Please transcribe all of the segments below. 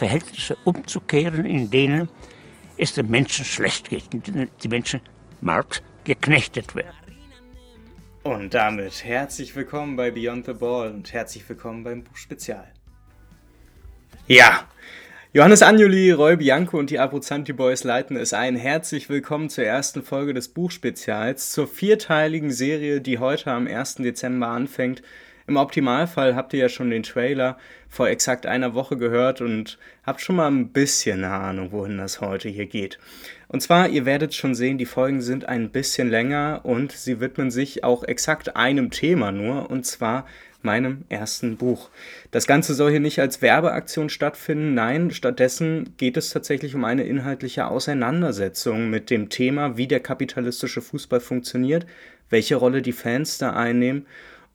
Verhältnisse umzukehren, in denen es den Menschen schlecht geht, in denen die Menschen Marx geknechtet werden. Und damit herzlich willkommen bei Beyond the Ball und herzlich willkommen beim Buch Spezial. Ja, Johannes Anjuli, Roy Bianco und die Abruzanti Boys leiten es ein. Herzlich willkommen zur ersten Folge des Buchspezials, zur vierteiligen Serie, die heute am 1. Dezember anfängt im Optimalfall habt ihr ja schon den Trailer vor exakt einer Woche gehört und habt schon mal ein bisschen eine Ahnung, wohin das heute hier geht. Und zwar, ihr werdet schon sehen, die Folgen sind ein bisschen länger und sie widmen sich auch exakt einem Thema nur, und zwar meinem ersten Buch. Das Ganze soll hier nicht als Werbeaktion stattfinden, nein, stattdessen geht es tatsächlich um eine inhaltliche Auseinandersetzung mit dem Thema, wie der kapitalistische Fußball funktioniert, welche Rolle die Fans da einnehmen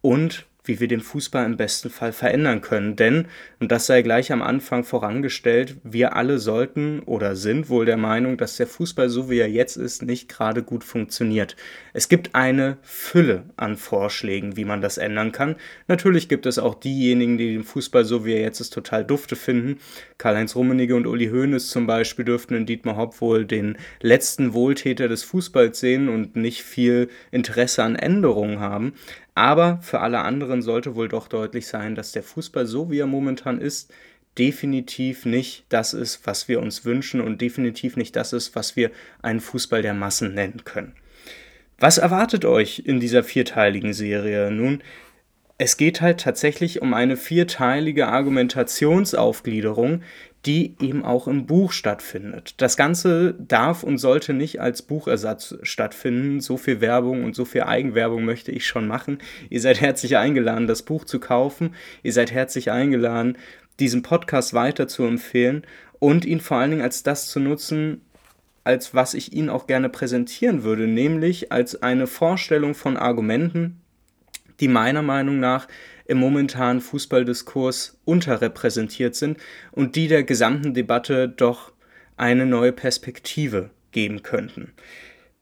und wie wir den Fußball im besten Fall verändern können. Denn, und das sei gleich am Anfang vorangestellt, wir alle sollten oder sind wohl der Meinung, dass der Fußball so wie er jetzt ist, nicht gerade gut funktioniert. Es gibt eine Fülle an Vorschlägen, wie man das ändern kann. Natürlich gibt es auch diejenigen, die den Fußball so wie er jetzt ist total dufte finden. Karl-Heinz Rummenigge und Uli Hoeneß zum Beispiel dürften in Dietmar Hopp wohl den letzten Wohltäter des Fußballs sehen und nicht viel Interesse an Änderungen haben. Aber für alle anderen sollte wohl doch deutlich sein, dass der Fußball so wie er momentan ist, definitiv nicht das ist, was wir uns wünschen und definitiv nicht das ist, was wir einen Fußball der Massen nennen können. Was erwartet euch in dieser vierteiligen Serie? Nun, es geht halt tatsächlich um eine vierteilige Argumentationsaufgliederung, die eben auch im Buch stattfindet. Das Ganze darf und sollte nicht als Buchersatz stattfinden. So viel Werbung und so viel Eigenwerbung möchte ich schon machen. Ihr seid herzlich eingeladen, das Buch zu kaufen. Ihr seid herzlich eingeladen, diesen Podcast weiter zu empfehlen und ihn vor allen Dingen als das zu nutzen, als was ich Ihnen auch gerne präsentieren würde, nämlich als eine Vorstellung von Argumenten, die meiner Meinung nach im momentanen Fußballdiskurs unterrepräsentiert sind und die der gesamten Debatte doch eine neue Perspektive geben könnten.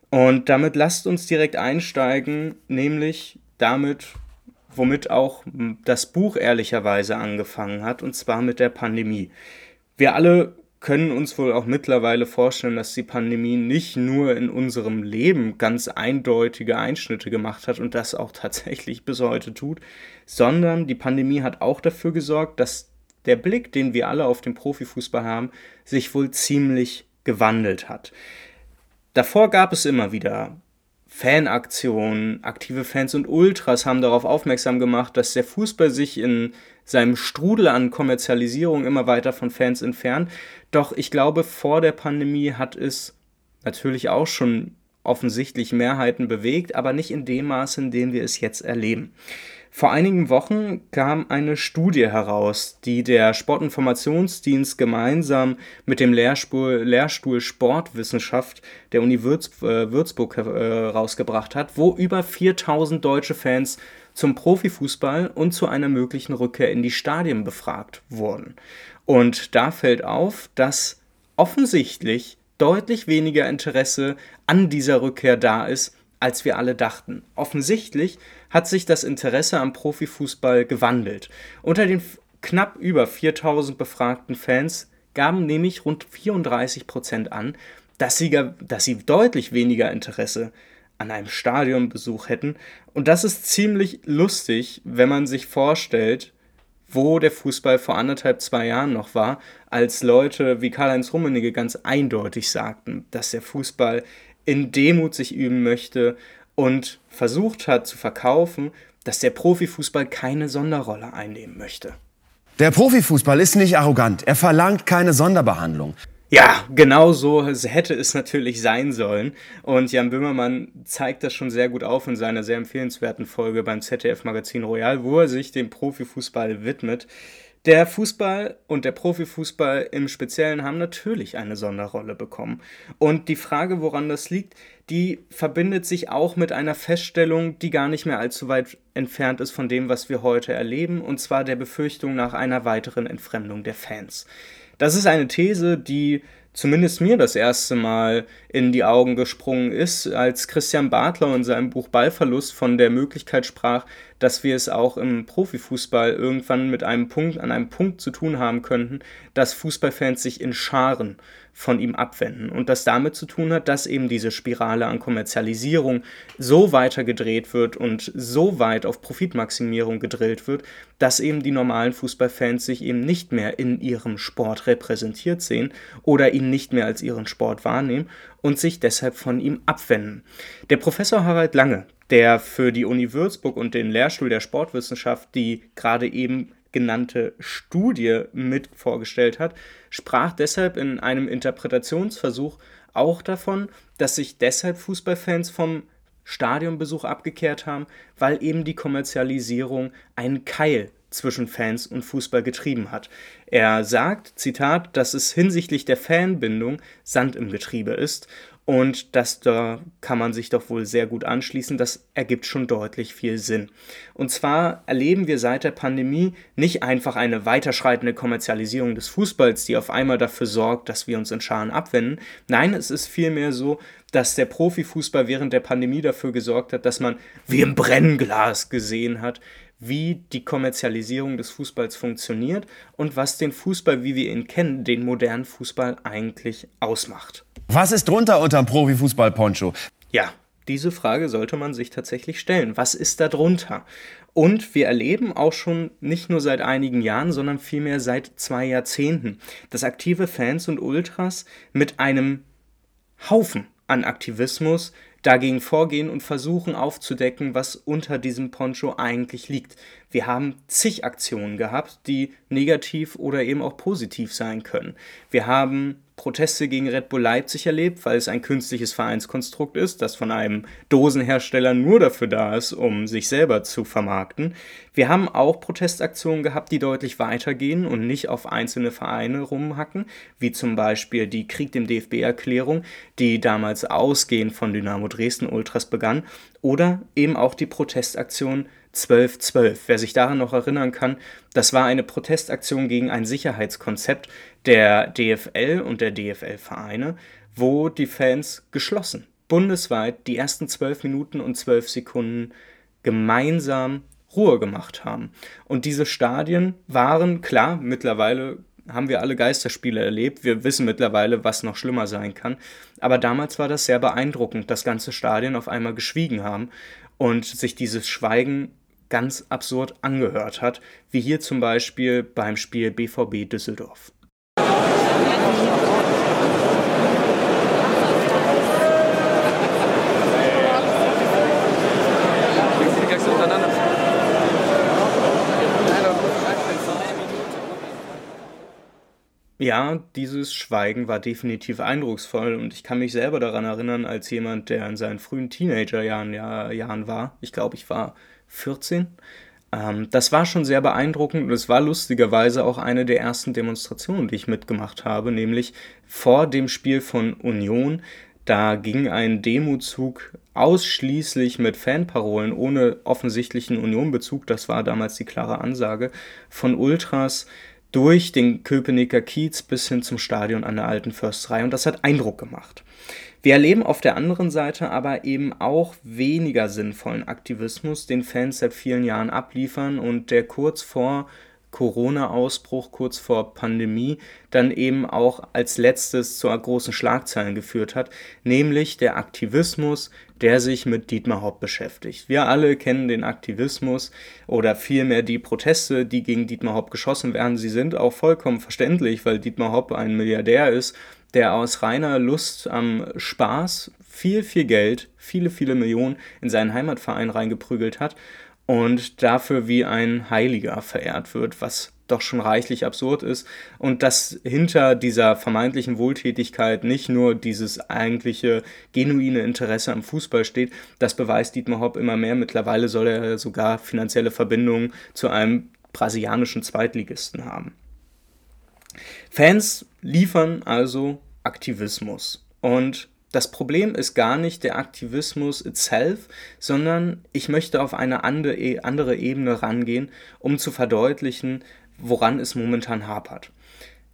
Und damit lasst uns direkt einsteigen, nämlich damit, womit auch das Buch ehrlicherweise angefangen hat, und zwar mit der Pandemie. Wir alle können uns wohl auch mittlerweile vorstellen, dass die Pandemie nicht nur in unserem Leben ganz eindeutige Einschnitte gemacht hat und das auch tatsächlich bis heute tut, sondern die Pandemie hat auch dafür gesorgt, dass der Blick, den wir alle auf den Profifußball haben, sich wohl ziemlich gewandelt hat. Davor gab es immer wieder Fanaktionen, aktive Fans und Ultras haben darauf aufmerksam gemacht, dass der Fußball sich in seinem Strudel an Kommerzialisierung immer weiter von Fans entfernt. Doch ich glaube, vor der Pandemie hat es natürlich auch schon offensichtlich Mehrheiten bewegt, aber nicht in dem Maße, in dem wir es jetzt erleben. Vor einigen Wochen kam eine Studie heraus, die der Sportinformationsdienst gemeinsam mit dem Lehrstuhl, Lehrstuhl Sportwissenschaft der Uni Würz, äh, Würzburg äh, rausgebracht hat, wo über 4000 deutsche Fans zum Profifußball und zu einer möglichen Rückkehr in die Stadien befragt wurden. Und da fällt auf, dass offensichtlich deutlich weniger Interesse an dieser Rückkehr da ist, als wir alle dachten. Offensichtlich hat sich das Interesse am Profifußball gewandelt. Unter den knapp über 4000 befragten Fans gaben nämlich rund 34 Prozent an, dass sie, dass sie deutlich weniger Interesse an einem Stadionbesuch hätten. Und das ist ziemlich lustig, wenn man sich vorstellt, wo der Fußball vor anderthalb, zwei Jahren noch war, als Leute wie Karl-Heinz Rummenigge ganz eindeutig sagten, dass der Fußball in Demut sich üben möchte und versucht hat zu verkaufen, dass der Profifußball keine Sonderrolle einnehmen möchte. Der Profifußball ist nicht arrogant, er verlangt keine Sonderbehandlung. Ja, genau so hätte es natürlich sein sollen. Und Jan Böhmermann zeigt das schon sehr gut auf in seiner sehr empfehlenswerten Folge beim ZDF Magazin Royal, wo er sich dem Profifußball widmet. Der Fußball und der Profifußball im Speziellen haben natürlich eine Sonderrolle bekommen. Und die Frage, woran das liegt, die verbindet sich auch mit einer Feststellung, die gar nicht mehr allzu weit entfernt ist von dem, was wir heute erleben, und zwar der Befürchtung nach einer weiteren Entfremdung der Fans. Das ist eine These, die zumindest mir das erste Mal in die Augen gesprungen ist, als Christian Bartler in seinem Buch Ballverlust von der Möglichkeit sprach, dass wir es auch im Profifußball irgendwann mit einem Punkt an einem Punkt zu tun haben könnten, dass Fußballfans sich in Scharen von ihm abwenden. Und das damit zu tun hat, dass eben diese Spirale an Kommerzialisierung so weiter gedreht wird und so weit auf Profitmaximierung gedrillt wird, dass eben die normalen Fußballfans sich eben nicht mehr in ihrem Sport repräsentiert sehen oder ihn nicht mehr als ihren Sport wahrnehmen und sich deshalb von ihm abwenden. Der Professor Harald Lange, der für die Uni Würzburg und den Lehrstuhl der Sportwissenschaft die gerade eben genannte Studie mit vorgestellt hat, sprach deshalb in einem Interpretationsversuch auch davon, dass sich deshalb Fußballfans vom Stadionbesuch abgekehrt haben, weil eben die Kommerzialisierung einen Keil zwischen Fans und Fußball getrieben hat. Er sagt, Zitat, dass es hinsichtlich der Fanbindung Sand im Getriebe ist und das da kann man sich doch wohl sehr gut anschließen. Das ergibt schon deutlich viel Sinn. Und zwar erleben wir seit der Pandemie nicht einfach eine weiterschreitende Kommerzialisierung des Fußballs, die auf einmal dafür sorgt, dass wir uns in Scharen abwenden. Nein, es ist vielmehr so, dass der Profifußball während der Pandemie dafür gesorgt hat, dass man wie im Brennglas gesehen hat, wie die Kommerzialisierung des Fußballs funktioniert und was den Fußball, wie wir ihn kennen, den modernen Fußball eigentlich ausmacht. Was ist drunter unterm Profifußball-Poncho? Ja, diese Frage sollte man sich tatsächlich stellen. Was ist da drunter? Und wir erleben auch schon nicht nur seit einigen Jahren, sondern vielmehr seit zwei Jahrzehnten, dass aktive Fans und Ultras mit einem Haufen an Aktivismus dagegen vorgehen und versuchen aufzudecken, was unter diesem Poncho eigentlich liegt. Wir haben zig Aktionen gehabt, die negativ oder eben auch positiv sein können. Wir haben Proteste gegen Red Bull Leipzig erlebt, weil es ein künstliches Vereinskonstrukt ist, das von einem Dosenhersteller nur dafür da ist, um sich selber zu vermarkten. Wir haben auch Protestaktionen gehabt, die deutlich weitergehen und nicht auf einzelne Vereine rumhacken, wie zum Beispiel die Krieg dem DFB-Erklärung, die damals ausgehend von Dynamo Dresden Ultras begann, oder eben auch die Protestaktion 1212. Wer sich daran noch erinnern kann, das war eine Protestaktion gegen ein Sicherheitskonzept der DFL und der DFL-Vereine, wo die Fans geschlossen, bundesweit die ersten 12 Minuten und 12 Sekunden gemeinsam Ruhe gemacht haben. Und diese Stadien waren, klar, mittlerweile haben wir alle Geisterspiele erlebt. Wir wissen mittlerweile, was noch schlimmer sein kann. Aber damals war das sehr beeindruckend, dass ganze Stadien auf einmal geschwiegen haben und sich dieses Schweigen ganz absurd angehört hat, wie hier zum Beispiel beim Spiel BVB Düsseldorf. Ja, dieses Schweigen war definitiv eindrucksvoll und ich kann mich selber daran erinnern, als jemand, der in seinen frühen Teenagerjahren ja, Jahren war. Ich glaube, ich war 14. Ähm, das war schon sehr beeindruckend und es war lustigerweise auch eine der ersten Demonstrationen, die ich mitgemacht habe, nämlich vor dem Spiel von Union. Da ging ein Demozug ausschließlich mit Fanparolen ohne offensichtlichen Unionbezug, das war damals die klare Ansage, von Ultras durch den Köpenicker Kiez bis hin zum Stadion an der Alten Försterei und das hat Eindruck gemacht. Wir erleben auf der anderen Seite aber eben auch weniger sinnvollen Aktivismus, den Fans seit vielen Jahren abliefern und der kurz vor Corona-Ausbruch, kurz vor Pandemie, dann eben auch als letztes zu großen Schlagzeilen geführt hat, nämlich der Aktivismus, der sich mit Dietmar Hopp beschäftigt. Wir alle kennen den Aktivismus oder vielmehr die Proteste, die gegen Dietmar Hopp geschossen werden. Sie sind auch vollkommen verständlich, weil Dietmar Hopp ein Milliardär ist der aus reiner Lust am Spaß viel, viel Geld, viele, viele Millionen in seinen Heimatverein reingeprügelt hat und dafür wie ein Heiliger verehrt wird, was doch schon reichlich absurd ist und dass hinter dieser vermeintlichen Wohltätigkeit nicht nur dieses eigentliche genuine Interesse am Fußball steht, das beweist Dietmar Hopp immer mehr. Mittlerweile soll er sogar finanzielle Verbindungen zu einem brasilianischen Zweitligisten haben. Fans liefern also Aktivismus. Und das Problem ist gar nicht der Aktivismus itself, sondern ich möchte auf eine andere Ebene rangehen, um zu verdeutlichen, woran es momentan hapert.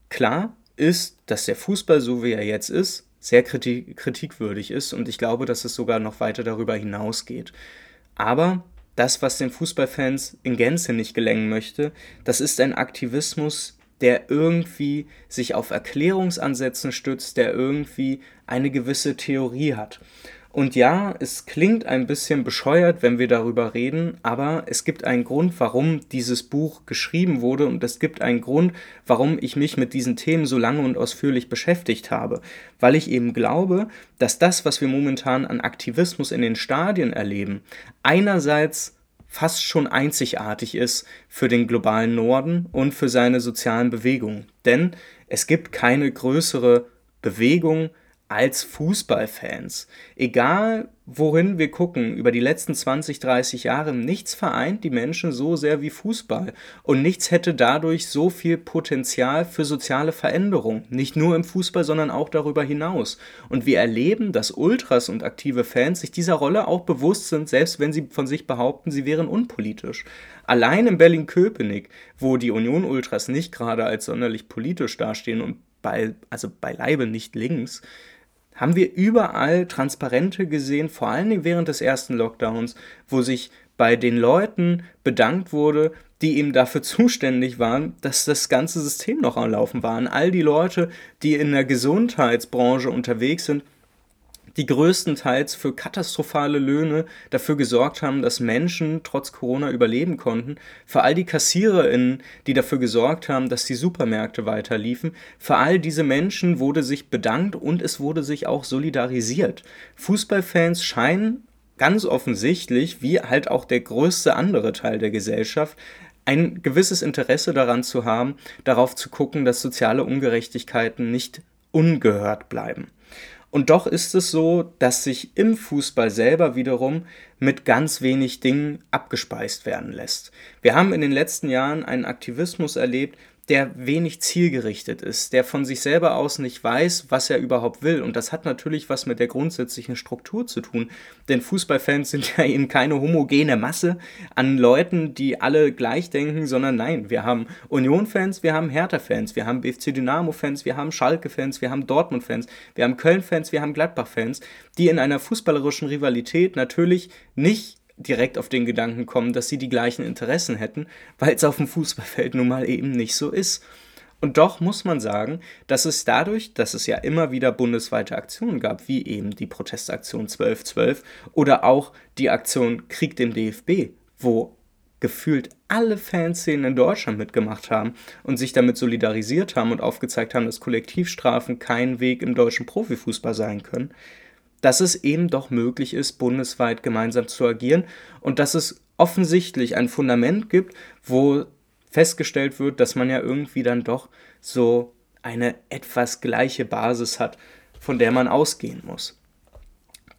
Klar ist, dass der Fußball, so wie er jetzt ist, sehr kritik kritikwürdig ist und ich glaube, dass es sogar noch weiter darüber hinausgeht. Aber das, was den Fußballfans in Gänze nicht gelängen möchte, das ist ein Aktivismus, der irgendwie sich auf Erklärungsansätzen stützt, der irgendwie eine gewisse Theorie hat. Und ja, es klingt ein bisschen bescheuert, wenn wir darüber reden, aber es gibt einen Grund, warum dieses Buch geschrieben wurde und es gibt einen Grund, warum ich mich mit diesen Themen so lange und ausführlich beschäftigt habe. Weil ich eben glaube, dass das, was wir momentan an Aktivismus in den Stadien erleben, einerseits fast schon einzigartig ist für den globalen Norden und für seine sozialen Bewegungen. Denn es gibt keine größere Bewegung als Fußballfans. Egal wohin wir gucken, über die letzten 20, 30 Jahre, nichts vereint die Menschen so sehr wie Fußball. Und nichts hätte dadurch so viel Potenzial für soziale Veränderung. Nicht nur im Fußball, sondern auch darüber hinaus. Und wir erleben, dass Ultras und aktive Fans sich dieser Rolle auch bewusst sind, selbst wenn sie von sich behaupten, sie wären unpolitisch. Allein in Berlin-Köpenick, wo die Union-Ultras nicht gerade als sonderlich politisch dastehen und bei, also beileibe nicht links, haben wir überall Transparente gesehen, vor allen Dingen während des ersten Lockdowns, wo sich bei den Leuten bedankt wurde, die eben dafür zuständig waren, dass das ganze System noch am Laufen war. All die Leute, die in der Gesundheitsbranche unterwegs sind, die größtenteils für katastrophale Löhne dafür gesorgt haben, dass Menschen trotz Corona überleben konnten, für all die KassiererInnen, die dafür gesorgt haben, dass die Supermärkte weiterliefen, für all diese Menschen wurde sich bedankt und es wurde sich auch solidarisiert. Fußballfans scheinen ganz offensichtlich, wie halt auch der größte andere Teil der Gesellschaft, ein gewisses Interesse daran zu haben, darauf zu gucken, dass soziale Ungerechtigkeiten nicht ungehört bleiben. Und doch ist es so, dass sich im Fußball selber wiederum mit ganz wenig Dingen abgespeist werden lässt. Wir haben in den letzten Jahren einen Aktivismus erlebt, der wenig zielgerichtet ist, der von sich selber aus nicht weiß, was er überhaupt will. Und das hat natürlich was mit der grundsätzlichen Struktur zu tun. Denn Fußballfans sind ja eben keine homogene Masse an Leuten, die alle gleich denken, sondern nein, wir haben Union-Fans, wir haben Hertha-Fans, wir haben BFC Dynamo-Fans, wir haben Schalke-Fans, wir haben Dortmund-Fans, wir haben Köln-Fans, wir haben Gladbach-Fans, die in einer fußballerischen Rivalität natürlich nicht direkt auf den Gedanken kommen, dass sie die gleichen Interessen hätten, weil es auf dem Fußballfeld nun mal eben nicht so ist. Und doch muss man sagen, dass es dadurch, dass es ja immer wieder bundesweite Aktionen gab, wie eben die Protestaktion 1212 oder auch die Aktion Krieg dem DFB, wo gefühlt alle Fanszenen in Deutschland mitgemacht haben und sich damit solidarisiert haben und aufgezeigt haben, dass Kollektivstrafen kein Weg im deutschen Profifußball sein können, dass es eben doch möglich ist, bundesweit gemeinsam zu agieren und dass es offensichtlich ein Fundament gibt, wo festgestellt wird, dass man ja irgendwie dann doch so eine etwas gleiche Basis hat, von der man ausgehen muss.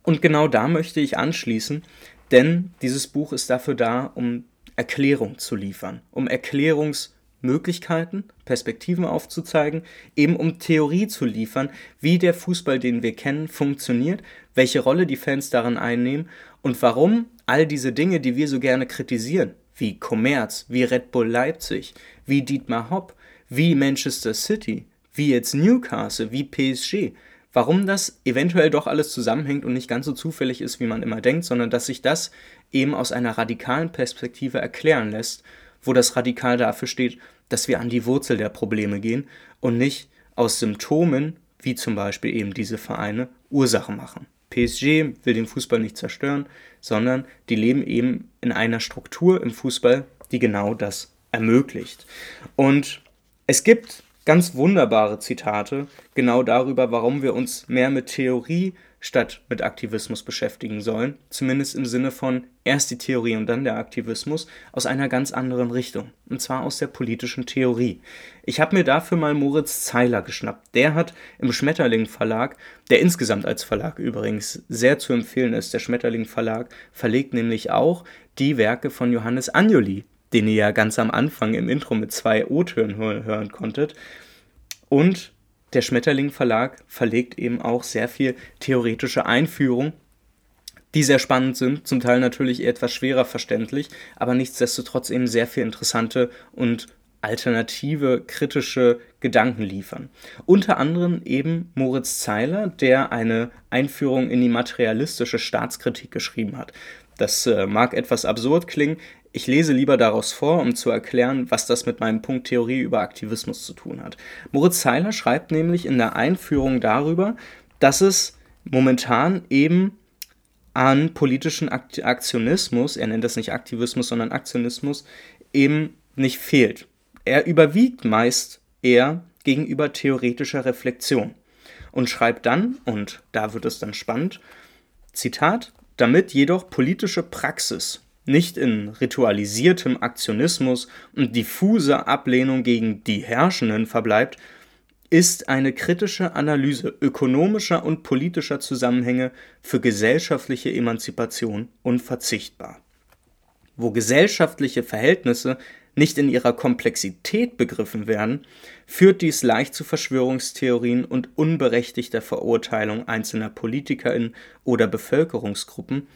Und genau da möchte ich anschließen, denn dieses Buch ist dafür da, um Erklärung zu liefern, um Erklärungs- Möglichkeiten, Perspektiven aufzuzeigen, eben um Theorie zu liefern, wie der Fußball, den wir kennen, funktioniert, welche Rolle die Fans darin einnehmen und warum all diese Dinge, die wir so gerne kritisieren, wie Commerz, wie Red Bull Leipzig, wie Dietmar Hopp, wie Manchester City, wie jetzt Newcastle, wie PSG, warum das eventuell doch alles zusammenhängt und nicht ganz so zufällig ist, wie man immer denkt, sondern dass sich das eben aus einer radikalen Perspektive erklären lässt wo das Radikal dafür steht, dass wir an die Wurzel der Probleme gehen und nicht aus Symptomen, wie zum Beispiel eben diese Vereine, Ursachen machen. PSG will den Fußball nicht zerstören, sondern die leben eben in einer Struktur im Fußball, die genau das ermöglicht. Und es gibt ganz wunderbare Zitate genau darüber, warum wir uns mehr mit Theorie statt mit Aktivismus beschäftigen sollen, zumindest im Sinne von erst die Theorie und dann der Aktivismus, aus einer ganz anderen Richtung, und zwar aus der politischen Theorie. Ich habe mir dafür mal Moritz Zeiler geschnappt. Der hat im Schmetterling Verlag, der insgesamt als Verlag übrigens sehr zu empfehlen ist, der Schmetterling Verlag verlegt nämlich auch die Werke von Johannes Anjoli, den ihr ja ganz am Anfang im Intro mit zwei O-Tönen hören konntet. Und der Schmetterling Verlag verlegt eben auch sehr viel theoretische Einführung, die sehr spannend sind, zum Teil natürlich etwas schwerer verständlich, aber nichtsdestotrotz eben sehr viel interessante und alternative, kritische Gedanken liefern. Unter anderem eben Moritz Zeiler, der eine Einführung in die materialistische Staatskritik geschrieben hat. Das äh, mag etwas absurd klingen. Ich lese lieber daraus vor, um zu erklären, was das mit meinem Punkt Theorie über Aktivismus zu tun hat. Moritz Zeiler schreibt nämlich in der Einführung darüber, dass es momentan eben an politischen Aktionismus, er nennt das nicht Aktivismus, sondern Aktionismus, eben nicht fehlt. Er überwiegt meist eher gegenüber theoretischer Reflexion und schreibt dann, und da wird es dann spannend, Zitat, damit jedoch politische Praxis nicht in ritualisiertem Aktionismus und diffuser Ablehnung gegen die Herrschenden verbleibt, ist eine kritische Analyse ökonomischer und politischer Zusammenhänge für gesellschaftliche Emanzipation unverzichtbar. Wo gesellschaftliche Verhältnisse nicht in ihrer Komplexität begriffen werden, führt dies leicht zu Verschwörungstheorien und unberechtigter Verurteilung einzelner Politikerinnen oder Bevölkerungsgruppen,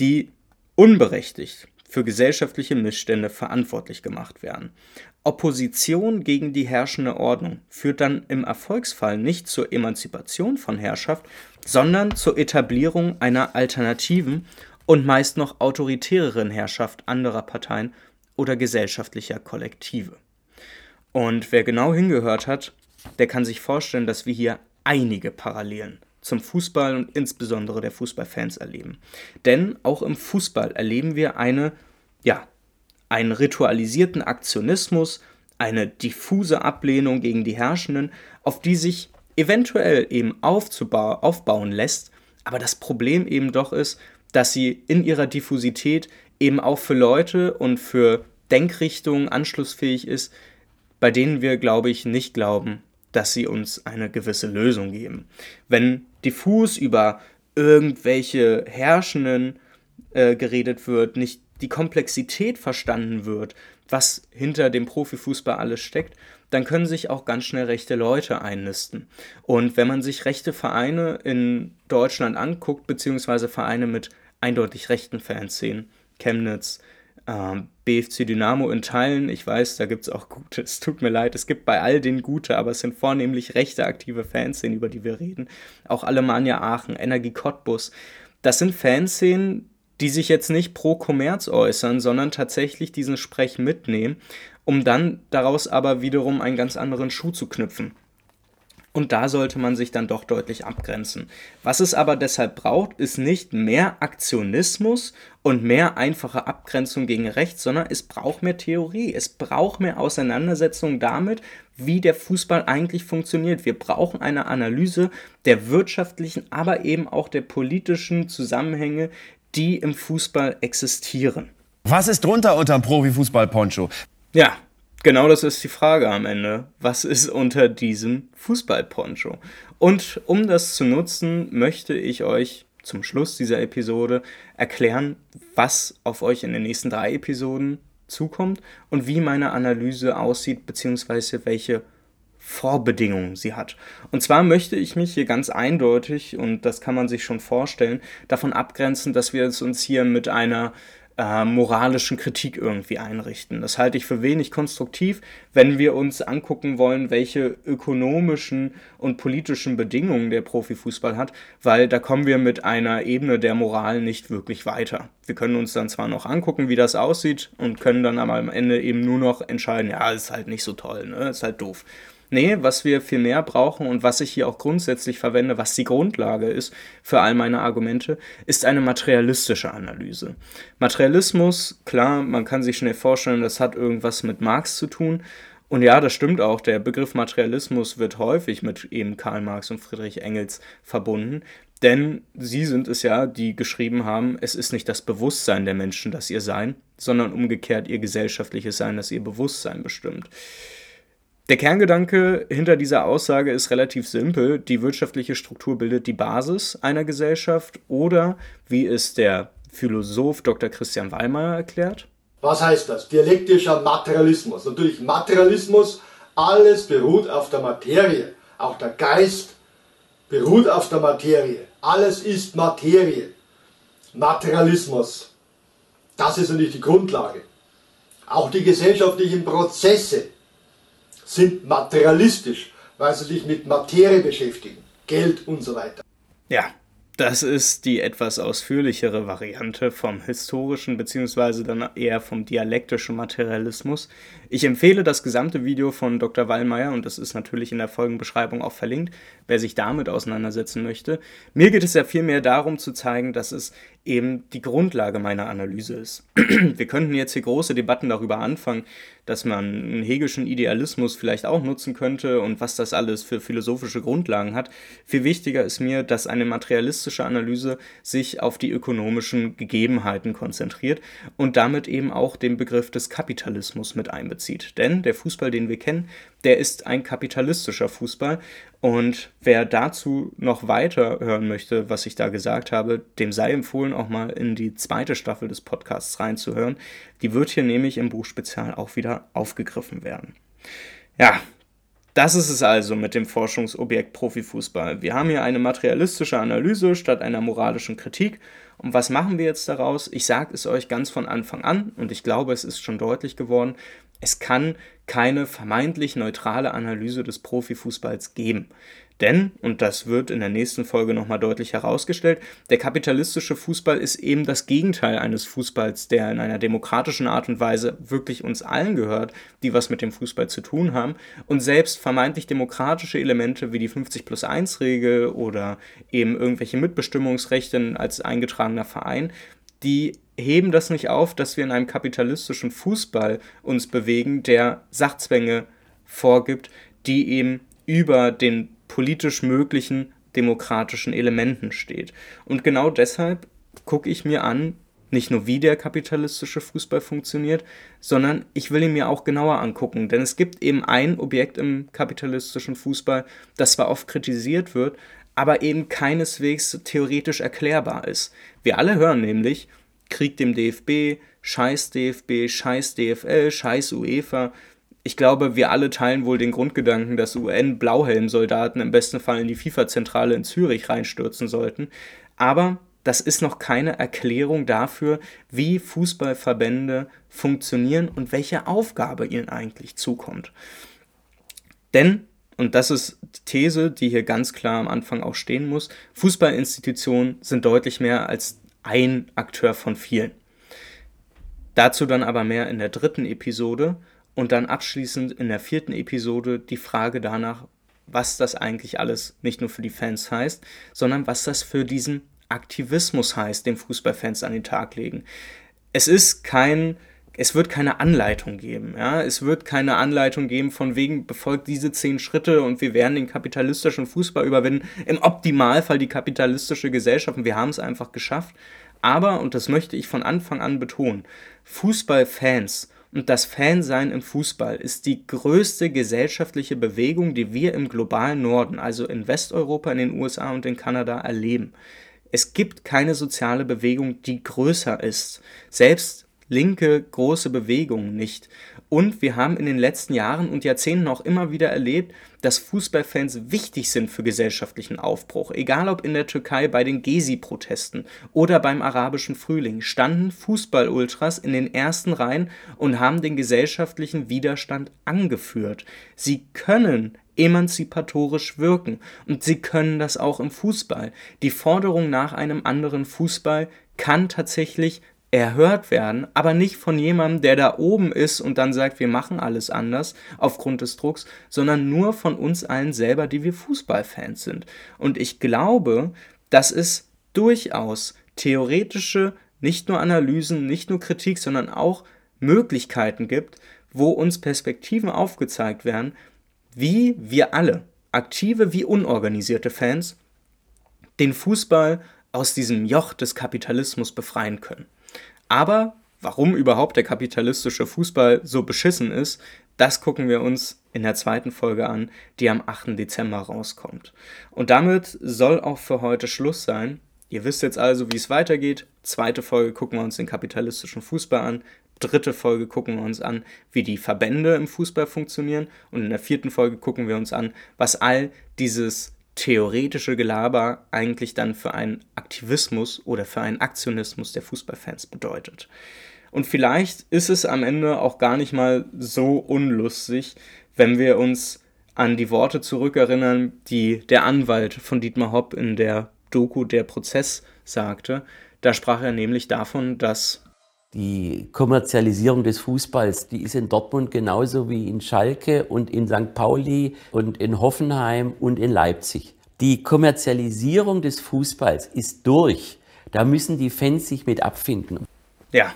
die unberechtigt für gesellschaftliche Missstände verantwortlich gemacht werden. Opposition gegen die herrschende Ordnung führt dann im Erfolgsfall nicht zur Emanzipation von Herrschaft, sondern zur Etablierung einer alternativen und meist noch autoritäreren Herrschaft anderer Parteien oder gesellschaftlicher Kollektive. Und wer genau hingehört hat, der kann sich vorstellen, dass wir hier einige Parallelen zum Fußball und insbesondere der Fußballfans erleben. Denn auch im Fußball erleben wir eine, ja, einen ritualisierten Aktionismus, eine diffuse Ablehnung gegen die Herrschenden, auf die sich eventuell eben aufbauen lässt, aber das Problem eben doch ist, dass sie in ihrer Diffusität eben auch für Leute und für Denkrichtungen anschlussfähig ist, bei denen wir, glaube ich, nicht glauben, dass sie uns eine gewisse Lösung geben. Wenn diffus über irgendwelche Herrschenden äh, geredet wird, nicht die Komplexität verstanden wird, was hinter dem Profifußball alles steckt, dann können sich auch ganz schnell rechte Leute einnisten. Und wenn man sich rechte Vereine in Deutschland anguckt, beziehungsweise Vereine mit eindeutig rechten Fanszenen, Chemnitz, ähm, BFC Dynamo in Teilen, ich weiß, da gibt es auch gute, es tut mir leid, es gibt bei all den gute, aber es sind vornehmlich rechte aktive Fanszenen, über die wir reden. Auch Alemannia Aachen, Energie Cottbus. Das sind Fanszenen, die sich jetzt nicht pro Kommerz äußern, sondern tatsächlich diesen Sprech mitnehmen, um dann daraus aber wiederum einen ganz anderen Schuh zu knüpfen. Und da sollte man sich dann doch deutlich abgrenzen. Was es aber deshalb braucht, ist nicht mehr Aktionismus und mehr einfache Abgrenzung gegen rechts, sondern es braucht mehr Theorie. Es braucht mehr Auseinandersetzung damit, wie der Fußball eigentlich funktioniert. Wir brauchen eine Analyse der wirtschaftlichen, aber eben auch der politischen Zusammenhänge, die im Fußball existieren. Was ist drunter unterm Profifußball-Poncho? Ja, genau das ist die Frage am Ende. Was ist unter diesem Fußball-Poncho? Und um das zu nutzen, möchte ich euch zum Schluss dieser Episode erklären, was auf euch in den nächsten drei Episoden zukommt und wie meine Analyse aussieht, beziehungsweise welche Vorbedingungen sie hat. Und zwar möchte ich mich hier ganz eindeutig, und das kann man sich schon vorstellen, davon abgrenzen, dass wir es uns hier mit einer äh, moralischen Kritik irgendwie einrichten. Das halte ich für wenig konstruktiv, wenn wir uns angucken wollen, welche ökonomischen und politischen Bedingungen der Profifußball hat, weil da kommen wir mit einer Ebene der Moral nicht wirklich weiter. Wir können uns dann zwar noch angucken, wie das aussieht und können dann aber am Ende eben nur noch entscheiden, ja, ist halt nicht so toll, ne? ist halt doof. Nee, was wir viel mehr brauchen und was ich hier auch grundsätzlich verwende, was die Grundlage ist für all meine Argumente, ist eine materialistische Analyse. Materialismus, klar, man kann sich schnell vorstellen, das hat irgendwas mit Marx zu tun. Und ja, das stimmt auch. Der Begriff Materialismus wird häufig mit eben Karl Marx und Friedrich Engels verbunden. Denn sie sind es ja, die geschrieben haben, es ist nicht das Bewusstsein der Menschen, das ihr Sein, sondern umgekehrt ihr gesellschaftliches Sein, das ihr Bewusstsein bestimmt. Der Kerngedanke hinter dieser Aussage ist relativ simpel. Die wirtschaftliche Struktur bildet die Basis einer Gesellschaft oder, wie es der Philosoph Dr. Christian Wallmeier erklärt, Was heißt das? Dialektischer Materialismus. Natürlich Materialismus, alles beruht auf der Materie. Auch der Geist beruht auf der Materie. Alles ist Materie. Materialismus. Das ist natürlich die Grundlage. Auch die gesellschaftlichen Prozesse sind materialistisch, weil sie sich mit Materie beschäftigen. Geld und so weiter. Ja, das ist die etwas ausführlichere Variante vom historischen bzw. dann eher vom dialektischen Materialismus. Ich empfehle das gesamte Video von Dr. Wallmeier und das ist natürlich in der Folgenbeschreibung auch verlinkt, wer sich damit auseinandersetzen möchte. Mir geht es ja vielmehr darum zu zeigen, dass es eben die Grundlage meiner Analyse ist. Wir könnten jetzt hier große Debatten darüber anfangen, dass man einen hegelischen Idealismus vielleicht auch nutzen könnte und was das alles für philosophische Grundlagen hat. Viel wichtiger ist mir, dass eine materialistische Analyse sich auf die ökonomischen Gegebenheiten konzentriert und damit eben auch den Begriff des Kapitalismus mit einbezieht. Denn der Fußball, den wir kennen, der ist ein kapitalistischer Fußball. Und wer dazu noch weiter hören möchte, was ich da gesagt habe, dem sei empfohlen, auch mal in die zweite Staffel des Podcasts reinzuhören. Die wird hier nämlich im Buchspezial auch wieder aufgegriffen werden. Ja, das ist es also mit dem Forschungsobjekt Profifußball. Wir haben hier eine materialistische Analyse statt einer moralischen Kritik. Und was machen wir jetzt daraus? Ich sage es euch ganz von Anfang an und ich glaube, es ist schon deutlich geworden. Es kann keine vermeintlich neutrale Analyse des Profifußballs geben. Denn, und das wird in der nächsten Folge nochmal deutlich herausgestellt, der kapitalistische Fußball ist eben das Gegenteil eines Fußballs, der in einer demokratischen Art und Weise wirklich uns allen gehört, die was mit dem Fußball zu tun haben. Und selbst vermeintlich demokratische Elemente wie die 50 plus 1 Regel oder eben irgendwelche Mitbestimmungsrechte als eingetragener Verein, die heben das nicht auf, dass wir in einem kapitalistischen Fußball uns bewegen, der Sachzwänge vorgibt, die eben über den politisch möglichen demokratischen Elementen steht. Und genau deshalb gucke ich mir an, nicht nur wie der kapitalistische Fußball funktioniert, sondern ich will ihn mir auch genauer angucken. Denn es gibt eben ein Objekt im kapitalistischen Fußball, das zwar oft kritisiert wird, aber eben keineswegs theoretisch erklärbar ist. Wir alle hören nämlich, Krieg dem DFB, Scheiß DFB, Scheiß DFL, Scheiß UEFA. Ich glaube, wir alle teilen wohl den Grundgedanken, dass UN-Blauhelm-Soldaten im besten Fall in die FIFA-Zentrale in Zürich reinstürzen sollten. Aber das ist noch keine Erklärung dafür, wie Fußballverbände funktionieren und welche Aufgabe ihnen eigentlich zukommt. Denn, und das ist die These, die hier ganz klar am Anfang auch stehen muss, Fußballinstitutionen sind deutlich mehr als ein Akteur von vielen. Dazu dann aber mehr in der dritten Episode und dann abschließend in der vierten Episode die Frage danach, was das eigentlich alles nicht nur für die Fans heißt, sondern was das für diesen Aktivismus heißt, den Fußballfans an den Tag legen. Es ist kein es wird keine Anleitung geben. Ja? Es wird keine Anleitung geben von wegen, befolgt diese zehn Schritte und wir werden den kapitalistischen Fußball überwinden. Im Optimalfall die kapitalistische Gesellschaft und wir haben es einfach geschafft. Aber, und das möchte ich von Anfang an betonen, Fußballfans und das Fansein im Fußball ist die größte gesellschaftliche Bewegung, die wir im globalen Norden, also in Westeuropa, in den USA und in Kanada erleben. Es gibt keine soziale Bewegung, die größer ist. Selbst linke große Bewegungen nicht. Und wir haben in den letzten Jahren und Jahrzehnten auch immer wieder erlebt, dass Fußballfans wichtig sind für gesellschaftlichen Aufbruch. Egal ob in der Türkei bei den Gezi-Protesten oder beim arabischen Frühling, standen Fußball-Ultras in den ersten Reihen und haben den gesellschaftlichen Widerstand angeführt. Sie können emanzipatorisch wirken und sie können das auch im Fußball. Die Forderung nach einem anderen Fußball kann tatsächlich erhört werden, aber nicht von jemandem, der da oben ist und dann sagt, wir machen alles anders aufgrund des Drucks, sondern nur von uns allen selber, die wir Fußballfans sind. Und ich glaube, dass es durchaus theoretische, nicht nur Analysen, nicht nur Kritik, sondern auch Möglichkeiten gibt, wo uns Perspektiven aufgezeigt werden, wie wir alle, aktive wie unorganisierte Fans, den Fußball aus diesem Joch des Kapitalismus befreien können. Aber warum überhaupt der kapitalistische Fußball so beschissen ist, das gucken wir uns in der zweiten Folge an, die am 8. Dezember rauskommt. Und damit soll auch für heute Schluss sein. Ihr wisst jetzt also, wie es weitergeht. Zweite Folge gucken wir uns den kapitalistischen Fußball an. dritte Folge gucken wir uns an, wie die Verbände im Fußball funktionieren. Und in der vierten Folge gucken wir uns an, was all dieses theoretische Gelaber eigentlich dann für einen Aktivismus oder für einen Aktionismus der Fußballfans bedeutet. Und vielleicht ist es am Ende auch gar nicht mal so unlustig, wenn wir uns an die Worte zurückerinnern, die der Anwalt von Dietmar Hopp in der Doku Der Prozess sagte. Da sprach er nämlich davon, dass die Kommerzialisierung des Fußballs, die ist in Dortmund genauso wie in Schalke und in St. Pauli und in Hoffenheim und in Leipzig. Die Kommerzialisierung des Fußballs ist durch. Da müssen die Fans sich mit abfinden. Ja,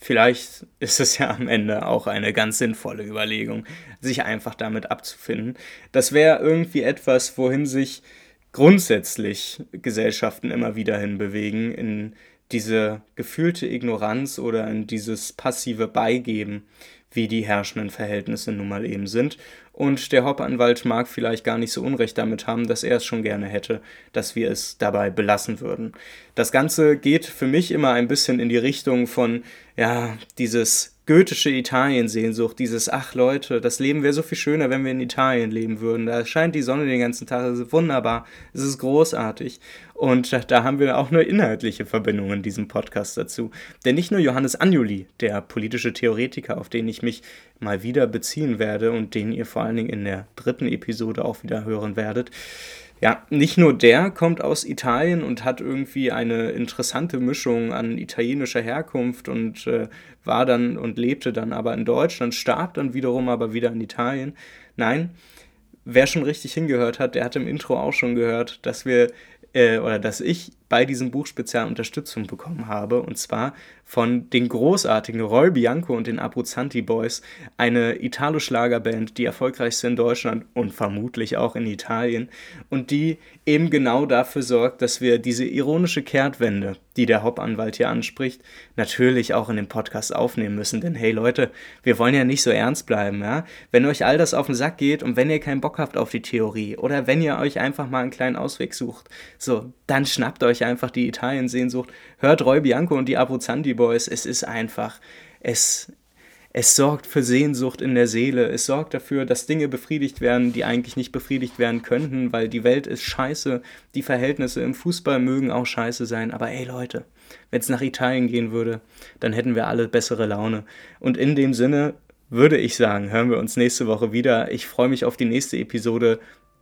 vielleicht ist es ja am Ende auch eine ganz sinnvolle Überlegung, sich einfach damit abzufinden. Das wäre irgendwie etwas, wohin sich grundsätzlich Gesellschaften immer wieder hinbewegen, in diese gefühlte Ignoranz oder in dieses passive Beigeben, wie die herrschenden Verhältnisse nun mal eben sind. Und der Hauptanwalt mag vielleicht gar nicht so Unrecht damit haben, dass er es schon gerne hätte, dass wir es dabei belassen würden. Das Ganze geht für mich immer ein bisschen in die Richtung von, ja, dieses goethische Italien-Sehnsucht, dieses, ach Leute, das Leben wäre so viel schöner, wenn wir in Italien leben würden. Da scheint die Sonne den ganzen Tag, es ist wunderbar, es ist großartig. Und da, haben wir auch eine inhaltliche Verbindung in diesem Podcast dazu. Denn nicht nur Johannes Anjuli, der politische Theoretiker, auf den ich mich mal wieder beziehen werde und den ihr vor allen Dingen in der dritten Episode auch wieder hören werdet, ja, nicht nur der kommt aus Italien und hat irgendwie eine interessante Mischung an italienischer Herkunft und äh, war dann und lebte dann aber in Deutschland, starb dann wiederum aber wieder in Italien. Nein, wer schon richtig hingehört hat, der hat im Intro auch schon gehört, dass wir äh, oder dass ich bei diesem Buch speziell Unterstützung bekommen habe. Und zwar von den großartigen Roy Bianco und den Abruzzanti Boys, eine Italo-Schlagerband, die erfolgreichste in Deutschland und vermutlich auch in Italien. Und die eben genau dafür sorgt, dass wir diese ironische Kehrtwende, die der Hauptanwalt hier anspricht, natürlich auch in dem Podcast aufnehmen müssen. Denn hey Leute, wir wollen ja nicht so ernst bleiben, ja? Wenn euch all das auf den Sack geht und wenn ihr keinen Bock habt auf die Theorie oder wenn ihr euch einfach mal einen kleinen Ausweg sucht, so, dann schnappt euch einfach die Italien-Sehnsucht, hört Roy Bianco und die Abruzzanti Boys, es ist einfach, es, es sorgt für Sehnsucht in der Seele. Es sorgt dafür, dass Dinge befriedigt werden, die eigentlich nicht befriedigt werden könnten, weil die Welt ist scheiße. Die Verhältnisse im Fußball mögen auch scheiße sein. Aber ey Leute, wenn es nach Italien gehen würde, dann hätten wir alle bessere Laune. Und in dem Sinne würde ich sagen, hören wir uns nächste Woche wieder. Ich freue mich auf die nächste Episode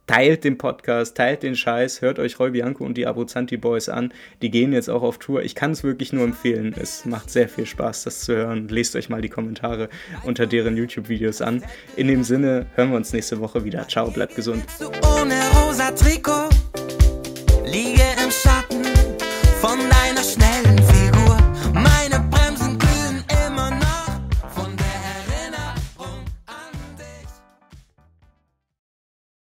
teilt den Podcast, teilt den Scheiß, hört euch Roy Bianco und die Abruzzanti Boys an. Die gehen jetzt auch auf Tour. Ich kann es wirklich nur empfehlen. Es macht sehr viel Spaß, das zu hören. Lest euch mal die Kommentare unter deren YouTube-Videos an. In dem Sinne, hören wir uns nächste Woche wieder. Ciao, bleibt gesund. Ohne rosa Trikot, liege im Schatten.